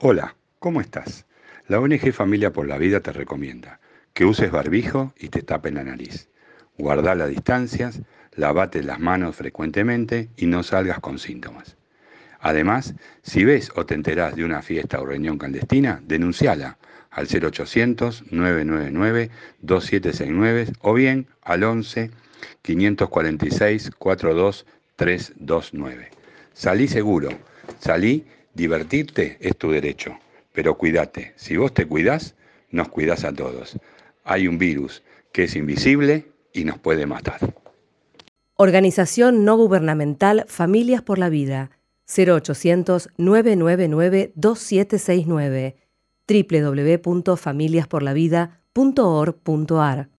Hola, ¿cómo estás? La ONG Familia por la Vida te recomienda que uses barbijo y te tapen la nariz. Guarda las distancias, lavate las manos frecuentemente y no salgas con síntomas. Además, si ves o te enterás de una fiesta o reunión clandestina, denunciala al 0800-999-2769 o bien al 11 546 42329. Salí seguro, salí Divertirte es tu derecho, pero cuídate. Si vos te cuidás, nos cuidás a todos. Hay un virus que es invisible y nos puede matar. Organización no gubernamental Familias por la Vida 0800-999-2769 www.familiasporlavida.org.ar